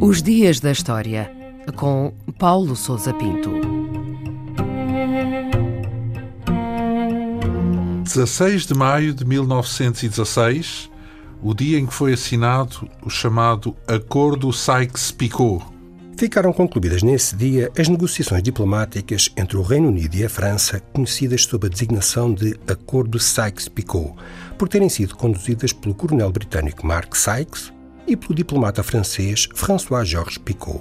Os Dias da História, com Paulo Souza Pinto. 16 de maio de 1916, o dia em que foi assinado o chamado Acordo Sykes-Picot. Ficaram concluídas nesse dia as negociações diplomáticas entre o Reino Unido e a França, conhecidas sob a designação de Acordo Sykes-Picot, por terem sido conduzidas pelo coronel britânico Mark Sykes e pelo diplomata francês François-Georges Picot.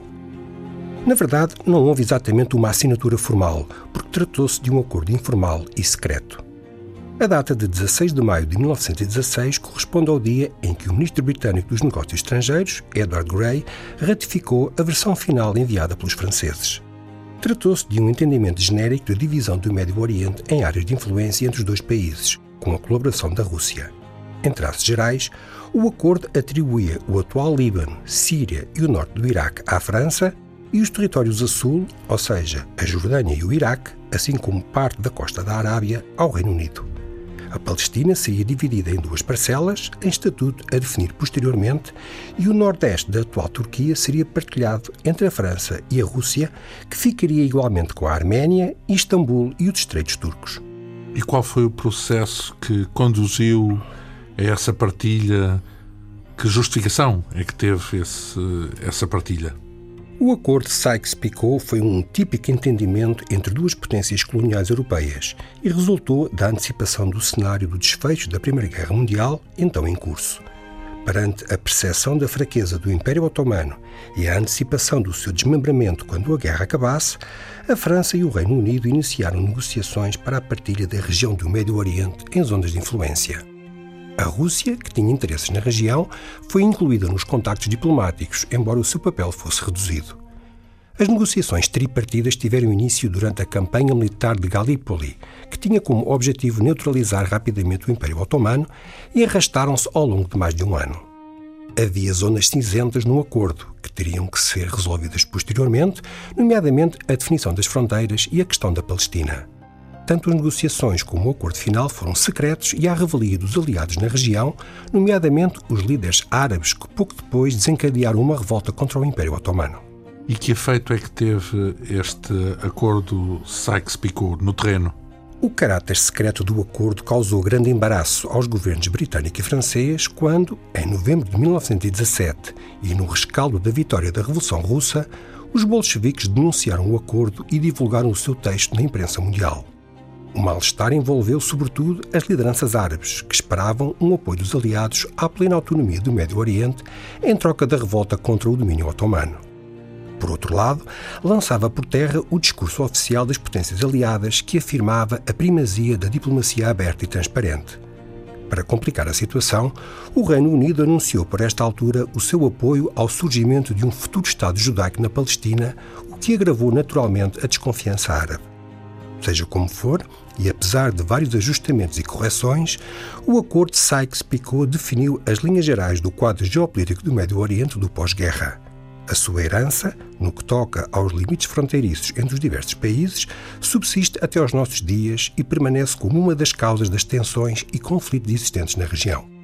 Na verdade, não houve exatamente uma assinatura formal, porque tratou-se de um acordo informal e secreto. A data de 16 de maio de 1916 corresponde ao dia em que o ministro britânico dos Negócios Estrangeiros, Edward Grey, ratificou a versão final enviada pelos franceses. Tratou-se de um entendimento genérico de divisão do Médio Oriente em áreas de influência entre os dois países, com a colaboração da Rússia. Em traços gerais, o acordo atribuía o atual Líbano, Síria e o norte do Iraque à França e os territórios a sul, ou seja, a Jordânia e o Iraque, assim como parte da costa da Arábia, ao Reino Unido. A Palestina seria dividida em duas parcelas, em estatuto a definir posteriormente, e o nordeste da atual Turquia seria partilhado entre a França e a Rússia, que ficaria igualmente com a Arménia, Istambul e os estreitos turcos. E qual foi o processo que conduziu a essa partilha? Que justificação é que teve esse, essa partilha? O acordo Sykes-Picot foi um típico entendimento entre duas potências coloniais europeias e resultou da antecipação do cenário do desfecho da Primeira Guerra Mundial, então em curso. Perante a percepção da fraqueza do Império Otomano e a antecipação do seu desmembramento quando a guerra acabasse, a França e o Reino Unido iniciaram negociações para a partilha da região do Médio Oriente em zonas de influência. A Rússia, que tinha interesses na região, foi incluída nos contactos diplomáticos, embora o seu papel fosse reduzido. As negociações tripartidas tiveram início durante a campanha militar de Galípoli, que tinha como objetivo neutralizar rapidamente o Império Otomano, e arrastaram-se ao longo de mais de um ano. Havia zonas cinzentas no acordo, que teriam que ser resolvidas posteriormente, nomeadamente a definição das fronteiras e a questão da Palestina. Tanto as negociações como o acordo final foram secretos e à revelia dos aliados na região, nomeadamente os líderes árabes que pouco depois desencadearam uma revolta contra o Império Otomano. E que efeito é que teve este acordo Sykes-Picot no terreno? O caráter secreto do acordo causou grande embaraço aos governos britânico e francês quando, em novembro de 1917 e no rescaldo da vitória da Revolução Russa, os bolcheviques denunciaram o acordo e divulgaram o seu texto na imprensa mundial. O mal-estar envolveu sobretudo as lideranças árabes, que esperavam um apoio dos aliados à plena autonomia do Médio Oriente em troca da revolta contra o domínio otomano. Por outro lado, lançava por terra o discurso oficial das potências aliadas que afirmava a primazia da diplomacia aberta e transparente. Para complicar a situação, o Reino Unido anunciou por esta altura o seu apoio ao surgimento de um futuro Estado judaico na Palestina, o que agravou naturalmente a desconfiança árabe. Seja como for, e apesar de vários ajustamentos e correções, o Acordo Sykes-Picot definiu as linhas gerais do quadro geopolítico do Médio Oriente do pós-guerra. A sua herança, no que toca aos limites fronteiriços entre os diversos países, subsiste até aos nossos dias e permanece como uma das causas das tensões e conflitos existentes na região.